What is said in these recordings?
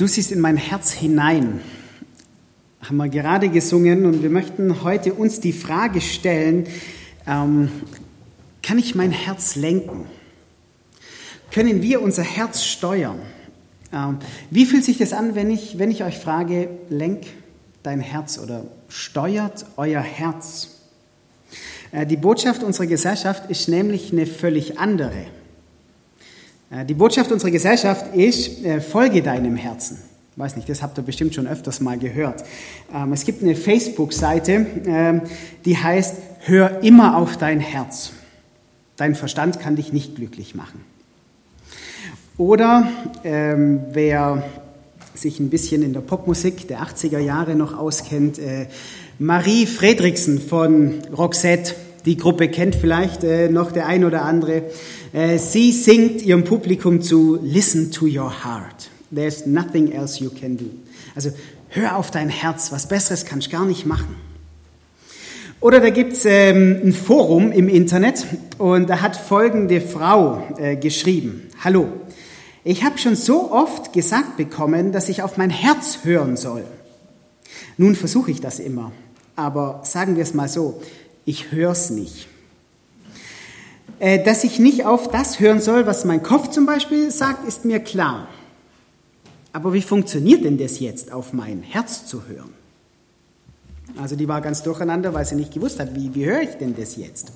Du siehst in mein Herz hinein, haben wir gerade gesungen und wir möchten heute uns die Frage stellen, ähm, kann ich mein Herz lenken? Können wir unser Herz steuern? Ähm, wie fühlt sich das an, wenn ich, wenn ich euch frage, lenk dein Herz oder steuert euer Herz? Äh, die Botschaft unserer Gesellschaft ist nämlich eine völlig andere. Äh, die Botschaft unserer Gesellschaft ist, äh, folge deinem Herzen. Weiß nicht, das habt ihr bestimmt schon öfters mal gehört. Ähm, es gibt eine Facebook-Seite, ähm, die heißt, hör immer auf dein Herz. Dein Verstand kann dich nicht glücklich machen. Oder ähm, wer sich ein bisschen in der Popmusik der 80er Jahre noch auskennt, äh, Marie Fredriksen von Roxette, die Gruppe kennt vielleicht äh, noch der ein oder andere. Äh, sie singt ihrem Publikum zu Listen to your heart. There's nothing else you can do. Also hör auf dein Herz, was Besseres kannst du gar nicht machen. Oder da gibt's ähm, ein Forum im Internet und da hat folgende Frau äh, geschrieben. Hallo, ich habe schon so oft gesagt bekommen, dass ich auf mein Herz hören soll. Nun versuche ich das immer, aber sagen wir es mal so, ich höre es nicht. Äh, dass ich nicht auf das hören soll, was mein Kopf zum Beispiel sagt, ist mir klar. Aber wie funktioniert denn das jetzt, auf mein Herz zu hören? Also die war ganz durcheinander, weil sie nicht gewusst hat, wie, wie höre ich denn das jetzt?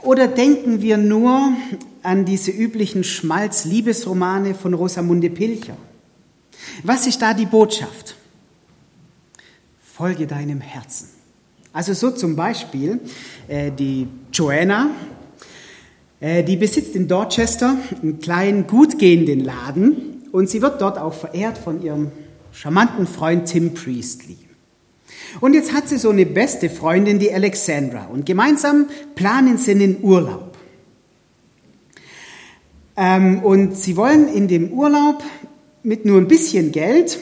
Oder denken wir nur an diese üblichen Schmalz-Liebesromane von Rosamunde Pilcher? Was ist da die Botschaft? Folge deinem Herzen. Also so zum Beispiel äh, die Joanna, äh, die besitzt in Dorchester einen kleinen, gut gehenden Laden und sie wird dort auch verehrt von ihrem charmanten Freund Tim Priestley. Und jetzt hat sie so eine beste Freundin, die Alexandra, und gemeinsam planen sie einen Urlaub. Ähm, und sie wollen in dem Urlaub mit nur ein bisschen Geld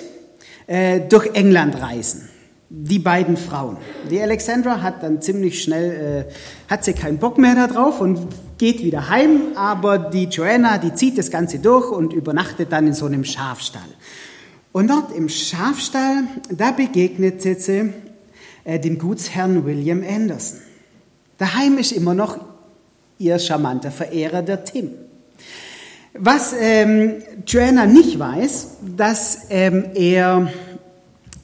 äh, durch England reisen die beiden Frauen. Die Alexandra hat dann ziemlich schnell, äh, hat sie keinen Bock mehr darauf und geht wieder heim, aber die Joanna, die zieht das Ganze durch und übernachtet dann in so einem Schafstall. Und dort im Schafstall, da begegnet sie äh, dem Gutsherrn William Anderson. Daheim ist immer noch ihr charmanter Verehrer, der Tim. Was ähm, Joanna nicht weiß, dass ähm, er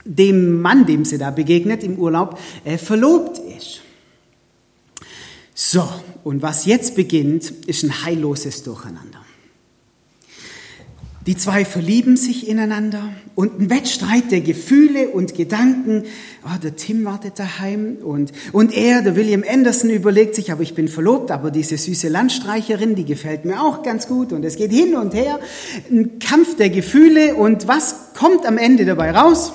dem Mann, dem sie da begegnet im Urlaub, äh, verlobt ist. So, und was jetzt beginnt, ist ein heilloses Durcheinander. Die zwei verlieben sich ineinander und ein Wettstreit der Gefühle und Gedanken. Oh, der Tim wartet daheim und, und er, der William Anderson, überlegt sich, aber ich bin verlobt, aber diese süße Landstreicherin, die gefällt mir auch ganz gut und es geht hin und her. Ein Kampf der Gefühle und was kommt am Ende dabei raus?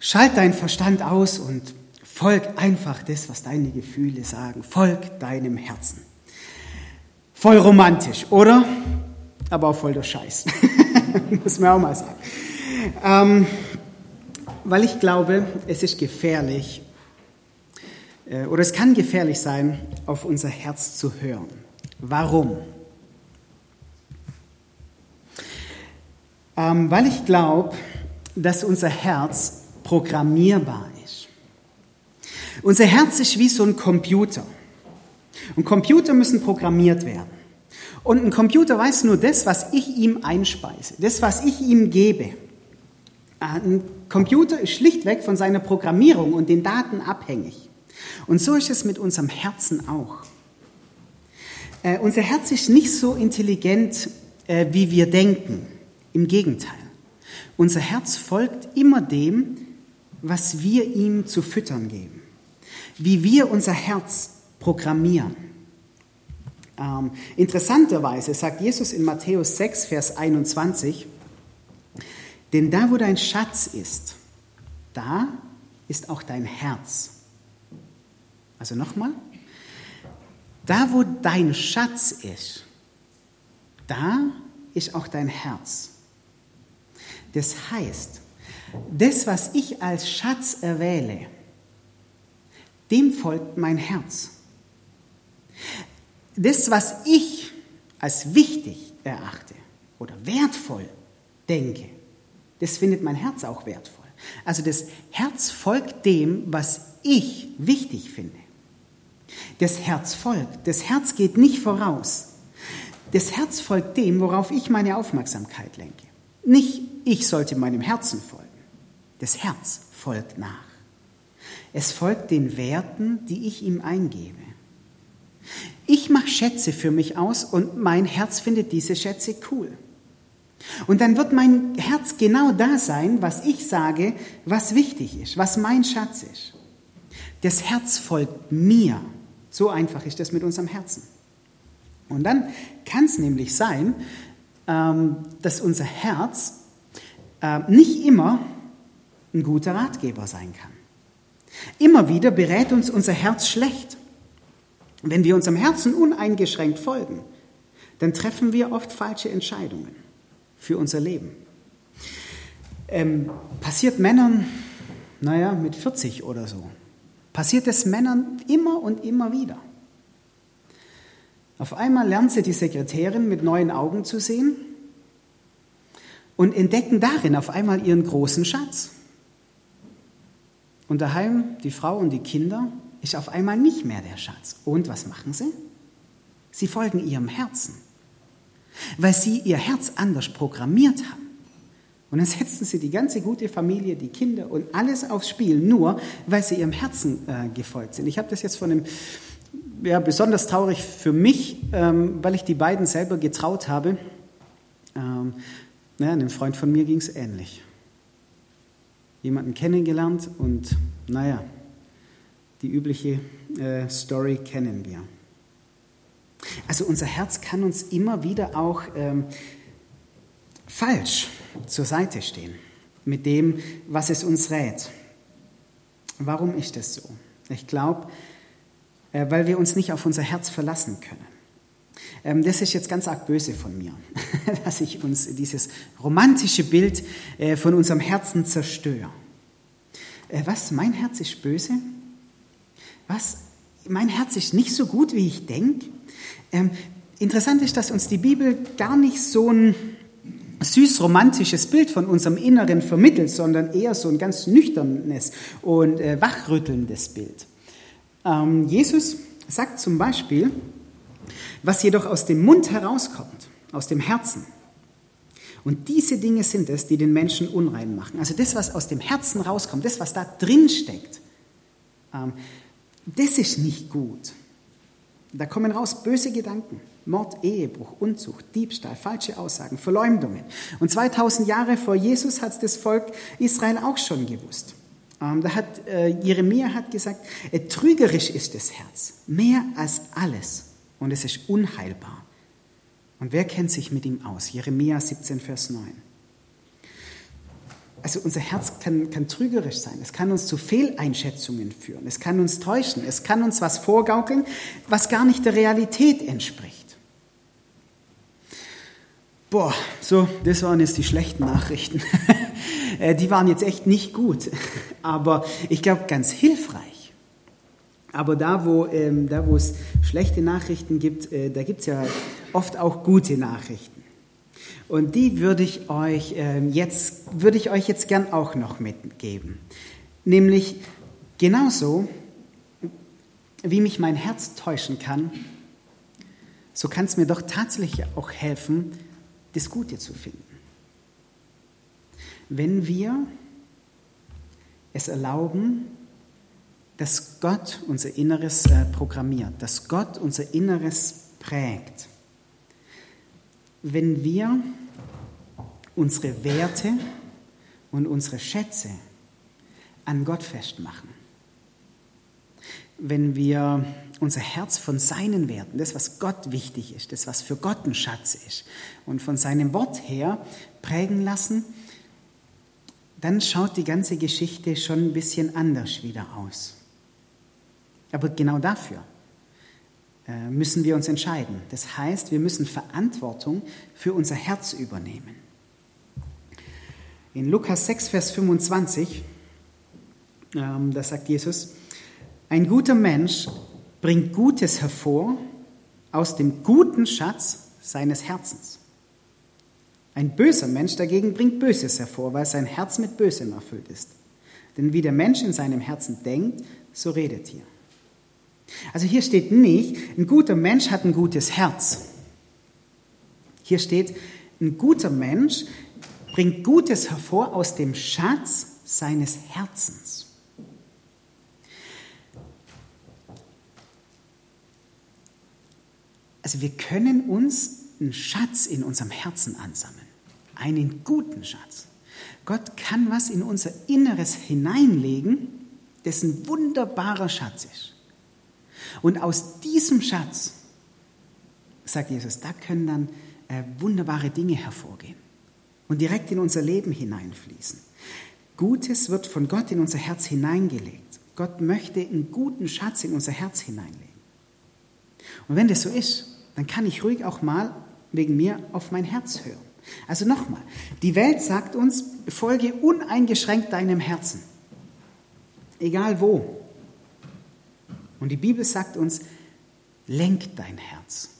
Schalt deinen Verstand aus und folg einfach das, was deine Gefühle sagen. Folg deinem Herzen. Voll romantisch, oder? Aber auch voll der Scheiß. Muss man auch mal sagen. Ähm, weil ich glaube, es ist gefährlich, äh, oder es kann gefährlich sein, auf unser Herz zu hören. Warum? Ähm, weil ich glaube, dass unser Herz programmierbar ist. Unser Herz ist wie so ein Computer. Und Computer müssen programmiert werden. Und ein Computer weiß nur das, was ich ihm einspeise, das, was ich ihm gebe. Ein Computer ist schlichtweg von seiner Programmierung und den Daten abhängig. Und so ist es mit unserem Herzen auch. Äh, unser Herz ist nicht so intelligent, äh, wie wir denken. Im Gegenteil. Unser Herz folgt immer dem, was wir ihm zu füttern geben, wie wir unser Herz programmieren. Ähm, interessanterweise sagt Jesus in Matthäus 6, Vers 21, denn da, wo dein Schatz ist, da ist auch dein Herz. Also nochmal, da, wo dein Schatz ist, da ist auch dein Herz. Das heißt, das, was ich als Schatz erwähle, dem folgt mein Herz. Das, was ich als wichtig erachte oder wertvoll, denke, das findet mein Herz auch wertvoll. Also das Herz folgt dem, was ich wichtig finde. Das Herz folgt. Das Herz geht nicht voraus. Das Herz folgt dem, worauf ich meine Aufmerksamkeit lenke. Nicht ich sollte meinem Herzen folgen. Das Herz folgt nach. Es folgt den Werten, die ich ihm eingebe. Ich mache Schätze für mich aus und mein Herz findet diese Schätze cool. Und dann wird mein Herz genau da sein, was ich sage, was wichtig ist, was mein Schatz ist. Das Herz folgt mir. So einfach ist das mit unserem Herzen. Und dann kann es nämlich sein, ähm, dass unser Herz äh, nicht immer ein guter Ratgeber sein kann. Immer wieder berät uns unser Herz schlecht. Wenn wir unserem Herzen uneingeschränkt folgen, dann treffen wir oft falsche Entscheidungen für unser Leben. Ähm, passiert Männern, naja, mit 40 oder so, passiert es Männern immer und immer wieder. Auf einmal lernt sie die Sekretärin mit neuen Augen zu sehen und entdecken darin auf einmal ihren großen Schatz. Und daheim, die Frau und die Kinder, ist auf einmal nicht mehr der Schatz. Und was machen sie? Sie folgen ihrem Herzen weil sie ihr Herz anders programmiert haben. Und dann setzen sie die ganze gute Familie, die Kinder und alles aufs Spiel, nur weil sie ihrem Herzen äh, gefolgt sind. Ich habe das jetzt von einem, ja, besonders traurig für mich, ähm, weil ich die beiden selber getraut habe. Ähm, naja, einem Freund von mir ging es ähnlich. Jemanden kennengelernt und naja, die übliche äh, Story kennen wir. Also unser Herz kann uns immer wieder auch ähm, falsch zur Seite stehen mit dem, was es uns rät. Warum ist das so? Ich glaube, äh, weil wir uns nicht auf unser Herz verlassen können. Ähm, das ist jetzt ganz arg böse von mir, dass ich uns dieses romantische Bild äh, von unserem Herzen zerstöre. Äh, was? Mein Herz ist böse? Was? Mein Herz ist nicht so gut, wie ich denke? Ähm, interessant ist, dass uns die Bibel gar nicht so ein süß romantisches Bild von unserem Inneren vermittelt, sondern eher so ein ganz nüchternes und äh, wachrüttelndes Bild. Ähm, Jesus sagt zum Beispiel, was jedoch aus dem Mund herauskommt, aus dem Herzen. Und diese Dinge sind es, die den Menschen unrein machen. Also das, was aus dem Herzen rauskommt, das, was da drin steckt, ähm, das ist nicht gut. Da kommen raus böse Gedanken, Mord, Ehebruch, Unzucht, Diebstahl, falsche Aussagen, Verleumdungen. Und 2000 Jahre vor Jesus hat das Volk Israel auch schon gewusst. Ähm, da hat äh, Jeremia hat gesagt, äh, trügerisch ist das Herz, mehr als alles, und es ist unheilbar. Und wer kennt sich mit ihm aus? Jeremia 17, Vers 9. Also unser Herz kann, kann trügerisch sein. Es kann uns zu Fehleinschätzungen führen. Es kann uns täuschen. Es kann uns was vorgaukeln, was gar nicht der Realität entspricht. Boah, so, das waren jetzt die schlechten Nachrichten. Äh, die waren jetzt echt nicht gut, aber ich glaube ganz hilfreich. Aber da, wo, ähm, es schlechte Nachrichten gibt, äh, da gibt es ja oft auch gute Nachrichten. Und die würde ich euch ähm, jetzt, würde ich euch jetzt gern auch noch mitgeben. Nämlich genauso, wie mich mein Herz täuschen kann, so kann es mir doch tatsächlich auch helfen, das Gute zu finden. Wenn wir es erlauben, dass Gott unser Inneres äh, programmiert, dass Gott unser Inneres prägt, wenn wir unsere Werte und unsere Schätze an Gott festmachen. Wenn wir unser Herz von seinen Werten, das, was Gott wichtig ist, das, was für Gott ein Schatz ist, und von seinem Wort her prägen lassen, dann schaut die ganze Geschichte schon ein bisschen anders wieder aus. Aber genau dafür äh, müssen wir uns entscheiden. Das heißt, wir müssen Verantwortung für unser Herz übernehmen. In Lukas 6, Vers 25, ähm, da sagt Jesus, ein guter Mensch bringt Gutes hervor aus dem guten Schatz seines Herzens. Ein böser Mensch dagegen bringt Böses hervor, weil sein Herz mit Bösem erfüllt ist. Denn wie der Mensch in seinem Herzen denkt, so redet hier. Also hier steht nicht, ein guter Mensch hat ein gutes Herz. Hier steht, ein guter Mensch bringt Gutes hervor aus dem Schatz seines Herzens. Also wir können uns einen Schatz in unserem Herzen ansammeln, einen guten Schatz. Gott kann was in unser Inneres hineinlegen, das ein wunderbarer Schatz ist. Und aus diesem Schatz, sagt Jesus, da können dann äh, wunderbare Dinge hervorgehen und direkt in unser Leben hineinfließen. Gutes wird von Gott in unser Herz hineingelegt. Gott möchte einen guten Schatz in unser Herz hineinlegen. Und wenn das so ist, dann kann ich ruhig auch mal wegen mir auf mein Herz hören. Also nochmal, die Welt sagt uns, folge uneingeschränkt deinem Herzen, egal wo. Und die Bibel sagt uns, lenk dein Herz.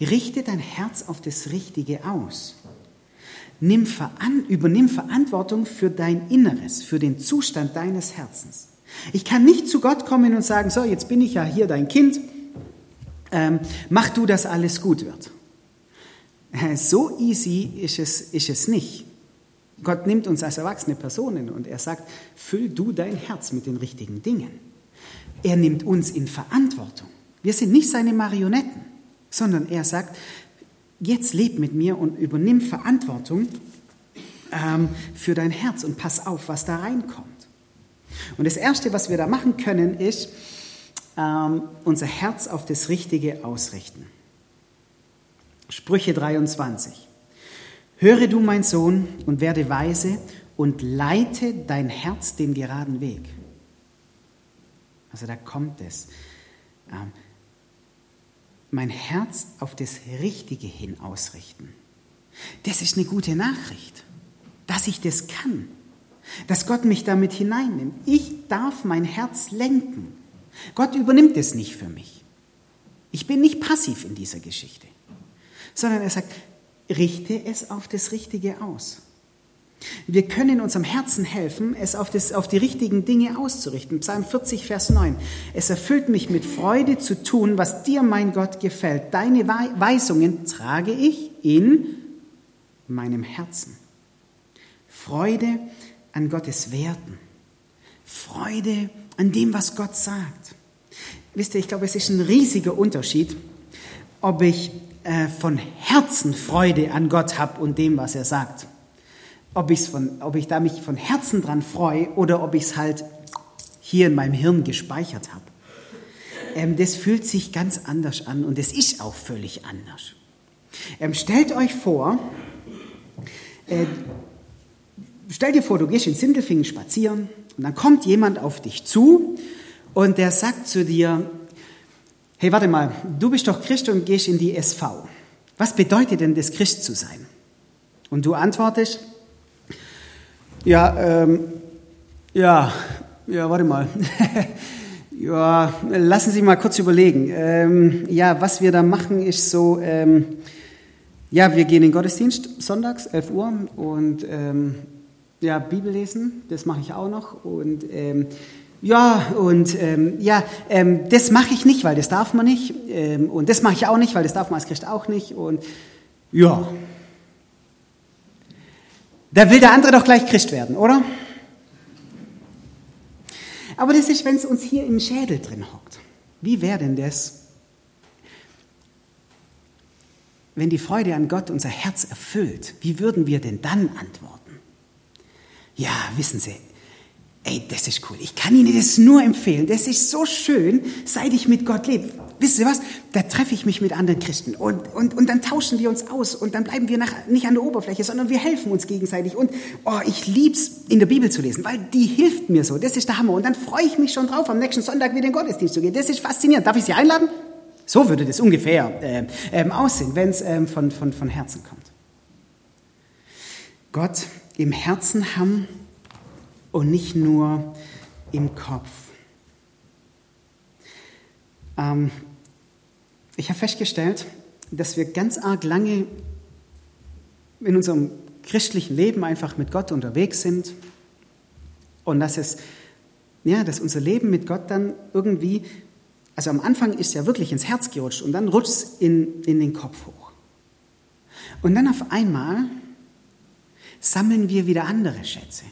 Richte dein Herz auf das Richtige aus. Nimm veran, übernimm Verantwortung für dein Inneres, für den Zustand deines Herzens. Ich kann nicht zu Gott kommen und sagen, so, jetzt bin ich ja hier dein Kind, ähm, mach du, dass alles gut wird. Äh, so easy ist es, ist es nicht. Gott nimmt uns als erwachsene Personen und er sagt, füll du dein Herz mit den richtigen Dingen. Er nimmt uns in Verantwortung. Wir sind nicht seine Marionetten, sondern er sagt, jetzt leb mit mir und übernimm Verantwortung ähm, für dein Herz und pass auf, was da reinkommt. Und das Erste, was wir da machen können, ist ähm, unser Herz auf das Richtige ausrichten. Sprüche 23. Höre du, mein Sohn, und werde weise und leite dein Herz den geraden Weg. Also da kommt es. Ähm, mein Herz auf das Richtige hin ausrichten. Das ist eine gute Nachricht, dass ich das kann, dass Gott mich damit hineinnimmt. Ich darf mein Herz lenken. Gott übernimmt es nicht für mich. Ich bin nicht passiv in dieser Geschichte, sondern er sagt, richte es auf das Richtige aus. Wir können unserem Herzen helfen, es auf, das, auf die richtigen Dinge auszurichten. Psalm 40, Vers 9. Es erfüllt mich mit Freude zu tun, was dir, mein Gott, gefällt. Deine Weisungen trage ich in meinem Herzen. Freude an Gottes Werten. Freude an dem, was Gott sagt. Wisst ihr, ich glaube, es ist ein riesiger Unterschied, ob ich äh, von Herzen Freude an Gott habe und dem, was er sagt ob, ich's von, ob ich da mich von Herzen dran freue oder ob ich es halt hier in meinem Hirn gespeichert habe. Ähm, das fühlt sich ganz anders an und es ist auch völlig anders. Ähm, stellt euch vor, äh, stell dir vor, du gehst in Sindelfingen spazieren und dann kommt jemand auf dich zu und der sagt zu dir, hey, warte mal, du bist doch Christ und gehst in die SV. Was bedeutet denn das, Christ zu sein? Und du antwortest, ja, ähm, ja, ja, warte mal. ja, lassen Sie mal kurz überlegen. Ähm, ja, was wir da machen, ist so, ähm, ja, wir gehen in den Gottesdienst sonntags, 11 Uhr und ähm, ja, Bibel lesen, das mache ich auch noch und ähm, ja, und ähm, ja, ähm, das mache ich nicht, weil das darf man nicht. Ähm, und das mache ich auch nicht, weil das darf man als Christ auch nicht. Und ja, da will der andere doch gleich Christ werden, oder? Aber das ist, wenn es uns hier im Schädel drin hockt. Wie wäre denn das, wenn die Freude an Gott unser Herz erfüllt? Wie würden wir denn dann antworten? Ja, wissen Sie, ey, das ist cool. Ich kann Ihnen das nur empfehlen. Das ist so schön, seit ich mit Gott lebe. Wissen Sie was? Da treffe ich mich mit anderen Christen und, und, und dann tauschen wir uns aus und dann bleiben wir nach, nicht an der Oberfläche, sondern wir helfen uns gegenseitig. Und oh, ich lieb's, in der Bibel zu lesen, weil die hilft mir so. Das ist der Hammer. Und dann freue ich mich schon drauf, am nächsten Sonntag wieder in den Gottesdienst zu gehen. Das ist faszinierend. Darf ich Sie einladen? So würde das ungefähr äh, ähm, aussehen, wenn es ähm, von, von, von Herzen kommt. Gott im Herzen haben und nicht nur im Kopf. Ähm, ich habe festgestellt, dass wir ganz arg lange in unserem christlichen Leben einfach mit Gott unterwegs sind und dass es, ja, dass unser Leben mit Gott dann irgendwie, also am Anfang ist ja wirklich ins Herz gerutscht und dann rutscht es in, in den Kopf hoch. Und dann auf einmal sammeln wir wieder andere Schätze.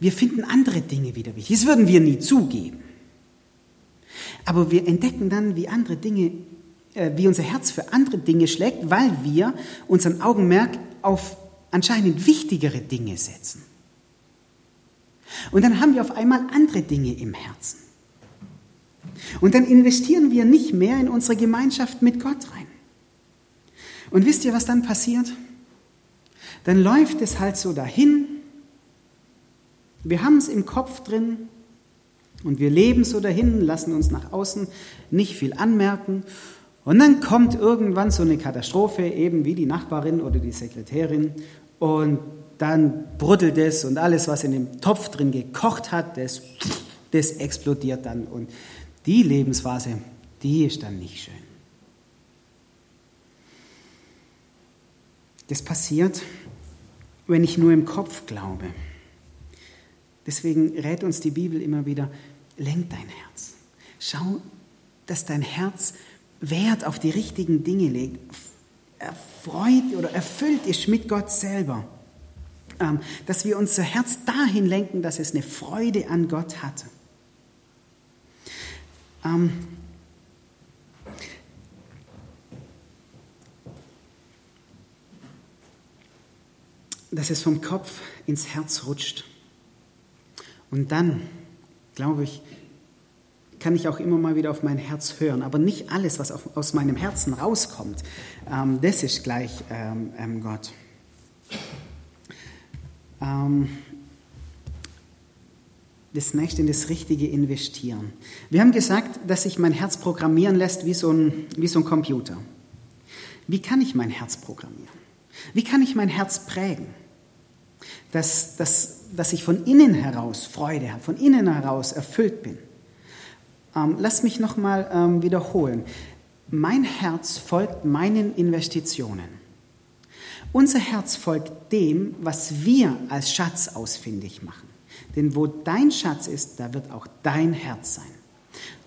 Wir finden andere Dinge wieder wichtig. Das würden wir nie zugeben. Aber wir entdecken dann, wie andere Dinge, äh, wie unser Herz für andere Dinge schlägt, weil wir unseren Augenmerk auf anscheinend wichtigere Dinge setzen. Und dann haben wir auf einmal andere Dinge im Herzen. Und dann investieren wir nicht mehr in unsere Gemeinschaft mit Gott rein. Und wisst ihr, was dann passiert? Dann läuft es halt so dahin. Wir haben es im Kopf drin und wir leben so dahin, lassen uns nach außen nicht viel anmerken. Und dann kommt irgendwann so eine Katastrophe, eben wie die Nachbarin oder die Sekretärin, und dann bruddelt es und alles, was in dem Topf drin gekocht hat, das, das explodiert dann. Und die Lebensphase, die ist dann nicht schön. Das passiert, wenn ich nur im Kopf glaube. Deswegen rät uns die Bibel immer wieder, lenk dein Herz. Schau, dass dein Herz Wert auf die richtigen Dinge legt, erfreut oder erfüllt ist mit Gott selber. Ähm, dass wir unser Herz dahin lenken, dass es eine Freude an Gott hat. Ähm, dass es vom Kopf ins Herz rutscht. Und dann, glaube ich, kann ich auch immer mal wieder auf mein Herz hören. Aber nicht alles, was aus meinem Herzen rauskommt, ähm, das ist gleich ähm, ähm, Gott. Das nächste in das richtige Investieren. Wir haben gesagt, dass sich mein Herz programmieren lässt wie so, ein, wie so ein Computer. Wie kann ich mein Herz programmieren? Wie kann ich mein Herz prägen? Dass, dass, dass ich von innen heraus Freude habe, von innen heraus erfüllt bin. Ähm, lass mich nochmal ähm, wiederholen. Mein Herz folgt meinen Investitionen. Unser Herz folgt dem, was wir als Schatz ausfindig machen. Denn wo dein Schatz ist, da wird auch dein Herz sein.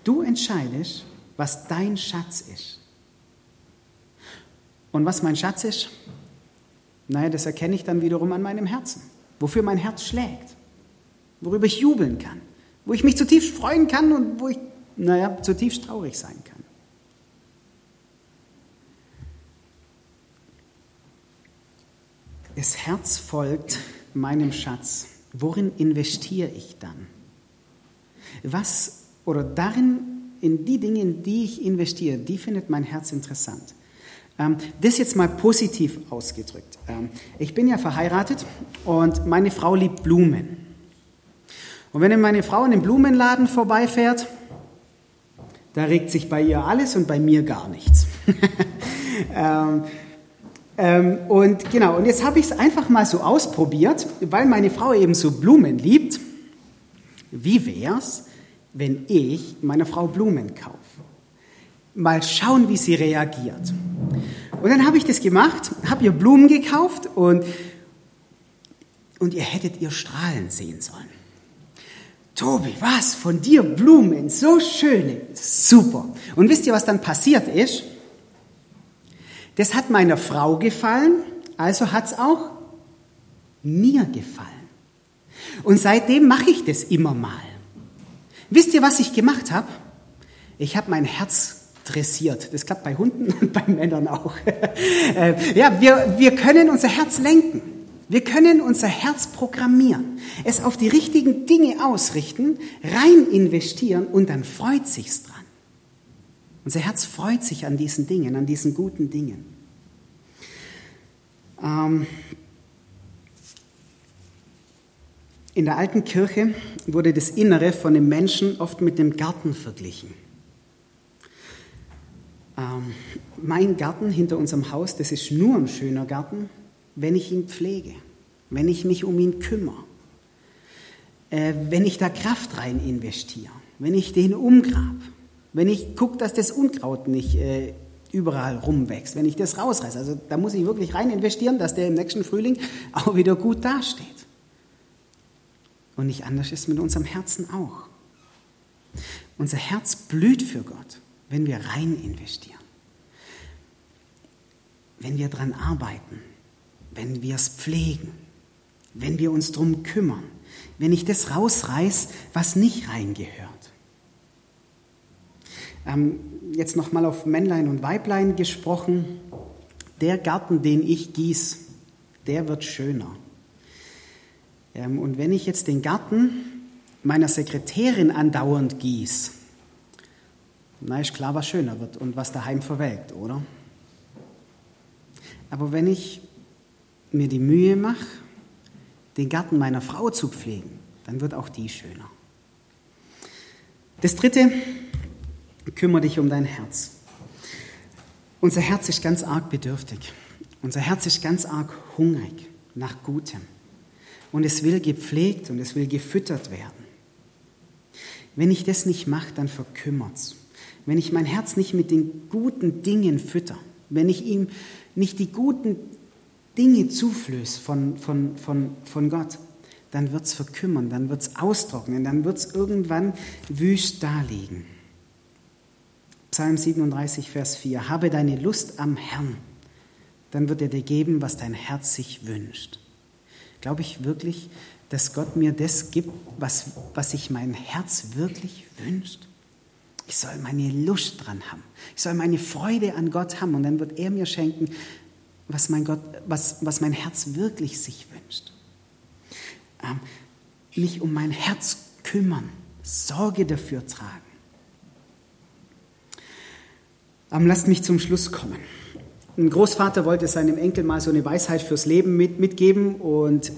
Du entscheidest, was dein Schatz ist. Und was mein Schatz ist? Naja, das erkenne ich dann wiederum an meinem Herzen. Wofür mein Herz schlägt. Worüber ich jubeln kann. Wo ich mich zutiefst freuen kann und wo ich, naja, zutiefst traurig sein kann. Das Herz folgt meinem Schatz. Worin investiere ich dann? Was oder darin, in die Dinge, in die ich investiere, die findet mein Herz interessant. Ähm, das jetzt mal positiv ausgedrückt. Ähm, ich bin ja verheiratet und meine Frau liebt Blumen. Und wenn meine Frau in den Blumenladen vorbeifährt, da regt sich bei ihr alles und bei mir gar nichts. ähm, und genau, und jetzt habe ich es einfach mal so ausprobiert, weil meine Frau eben so Blumen liebt. Wie wäre es, wenn ich meiner Frau Blumen kaufe? Mal schauen, wie sie reagiert. Und dann habe ich das gemacht, habe ihr Blumen gekauft und, und ihr hättet ihr strahlen sehen sollen. Tobi, was? Von dir Blumen, so schöne, super. Und wisst ihr, was dann passiert ist? Das hat meiner Frau gefallen, also hat es auch mir gefallen. Und seitdem mache ich das immer mal. Wisst ihr, was ich gemacht habe? Ich habe mein Herz dressiert. Das klappt bei Hunden und bei Männern auch. Äh, ja, wir, wir können unser Herz lenken. Wir können unser Herz programmieren, es auf die richtigen Dinge ausrichten, rein investieren und dann freut sich's dran. Unser Herz freut sich an diesen Dingen, an diesen guten Dingen. Ähm in der alten Kirche wurde das Innere von dem Menschen oft mit dem Garten verglichen. Ähm mein Garten hinter unserem Haus, das ist nur ein schöner Garten, wenn ich ihn pflege, wenn ich mich um ihn kümmere, äh, wenn ich da Kraft rein investiere, wenn ich den umgrab, wenn ich gucke, dass das Unkraut nicht äh, überall rumwächst, wenn ich das rausreiße. Also da muss ich wirklich rein investieren, dass der im nächsten Frühling auch wieder gut dasteht. Und nicht anders ist mit unserem Herzen auch. Unser Herz blüht für Gott, wenn wir rein investieren, wenn wir daran arbeiten, wenn wir es pflegen, wenn wir uns darum kümmern, wenn ich das rausreiß, was nicht reingehört. Ähm, jetzt nochmal auf Männlein und Weiblein gesprochen. Der Garten, den ich gieß, der wird schöner. Ähm, und wenn ich jetzt den Garten meiner Sekretärin andauernd gieß, na ist klar, was schöner wird und was daheim verwelkt, oder? Aber wenn ich mir die Mühe mache, den Garten meiner Frau zu pflegen, dann wird auch die schöner. Das dritte, kümmere dich um dein Herz. Unser Herz ist ganz arg bedürftig. Unser Herz ist ganz arg hungrig nach Gutem. Und es will gepflegt und es will gefüttert werden. Wenn ich das nicht mache, dann verkümmert es. Wenn ich mein Herz nicht mit den guten Dingen fütter, wenn ich ihm nicht die guten Dinge zuflöße von, von, von, von Gott, dann wird es verkümmern, dann wird es austrocknen, dann wird es irgendwann wüst daliegen. Psalm 37, Vers 4. Habe deine Lust am Herrn, dann wird er dir geben, was dein Herz sich wünscht. Glaube ich wirklich, dass Gott mir das gibt, was, was sich mein Herz wirklich wünscht? Ich soll meine Lust dran haben. Ich soll meine Freude an Gott haben und dann wird er mir schenken, was mein, Gott, was, was mein Herz wirklich sich wünscht. Ähm, mich um mein Herz kümmern, Sorge dafür tragen. Ähm, lasst mich zum Schluss kommen. Ein Großvater wollte seinem Enkel mal so eine Weisheit fürs Leben mit, mitgeben und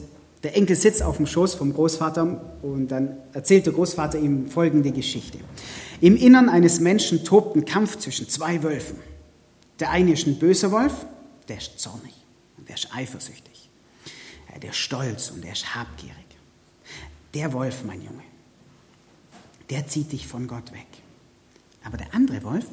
der Enkel sitzt auf dem Schoß vom Großvater und dann erzählt der Großvater ihm folgende Geschichte. Im Innern eines Menschen tobt ein Kampf zwischen zwei Wölfen. Der eine ist ein böser Wolf, der ist zornig und der ist eifersüchtig. Der ist stolz und der ist habgierig. Der Wolf, mein Junge, der zieht dich von Gott weg. Aber der andere Wolf,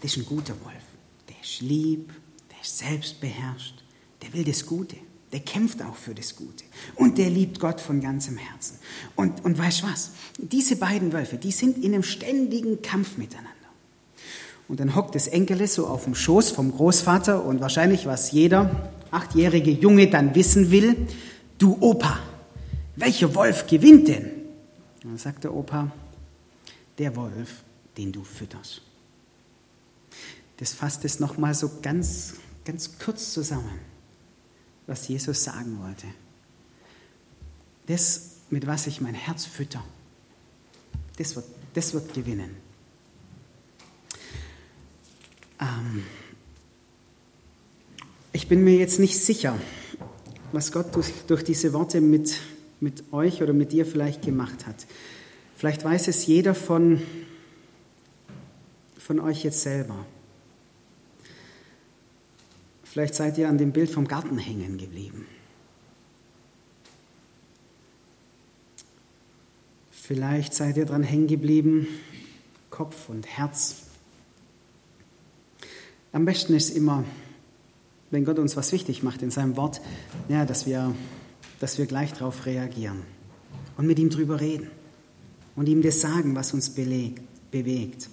der ist ein guter Wolf. Der ist lieb, der ist selbstbeherrscht, der will das Gute, der kämpft auch für das Gute und der liebt Gott von ganzem Herzen. Und, und weißt du was? Diese beiden Wölfe, die sind in einem ständigen Kampf miteinander. Und dann hockt das Enkel so auf dem Schoß vom Großvater und wahrscheinlich, was jeder achtjährige Junge dann wissen will, du Opa, welcher Wolf gewinnt denn? Und dann sagt der Opa, der Wolf, den du fütterst das fasst es nochmal so ganz, ganz kurz zusammen, was Jesus sagen wollte. Das, mit was ich mein Herz fütter, das wird, das wird gewinnen. Ähm, ich bin mir jetzt nicht sicher, was Gott durch, durch diese Worte mit, mit euch oder mit dir vielleicht gemacht hat. Vielleicht weiß es jeder von, von euch jetzt selber. Vielleicht seid ihr an dem Bild vom Garten hängen geblieben. Vielleicht seid ihr dran hängen geblieben, Kopf und Herz. Am besten ist immer, wenn Gott uns was wichtig macht in seinem Wort, ja, dass, wir, dass wir gleich darauf reagieren und mit ihm drüber reden und ihm das sagen, was uns belegt, bewegt.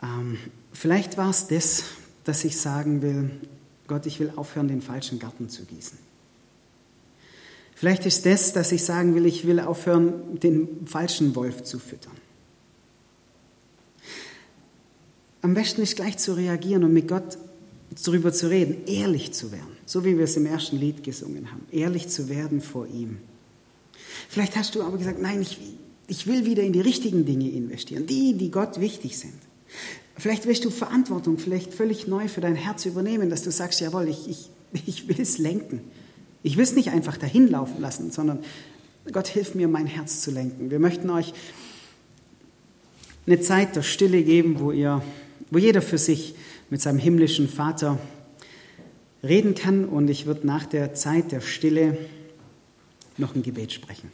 Ähm, vielleicht war es das, dass ich sagen will, Gott, ich will aufhören, den falschen Garten zu gießen. Vielleicht ist das, dass ich sagen will, ich will aufhören, den falschen Wolf zu füttern. Am besten ist gleich zu reagieren und mit Gott darüber zu reden, ehrlich zu werden, so wie wir es im ersten Lied gesungen haben, ehrlich zu werden vor ihm. Vielleicht hast du aber gesagt, nein, ich, ich will wieder in die richtigen Dinge investieren, die, die Gott wichtig sind. Vielleicht willst du Verantwortung vielleicht völlig neu für dein Herz übernehmen, dass du sagst, jawohl, ich, ich, ich will es lenken. Ich will es nicht einfach dahin laufen lassen, sondern Gott hilft mir, mein Herz zu lenken. Wir möchten euch eine Zeit der Stille geben, wo, ihr, wo jeder für sich mit seinem himmlischen Vater reden kann. Und ich würde nach der Zeit der Stille noch ein Gebet sprechen.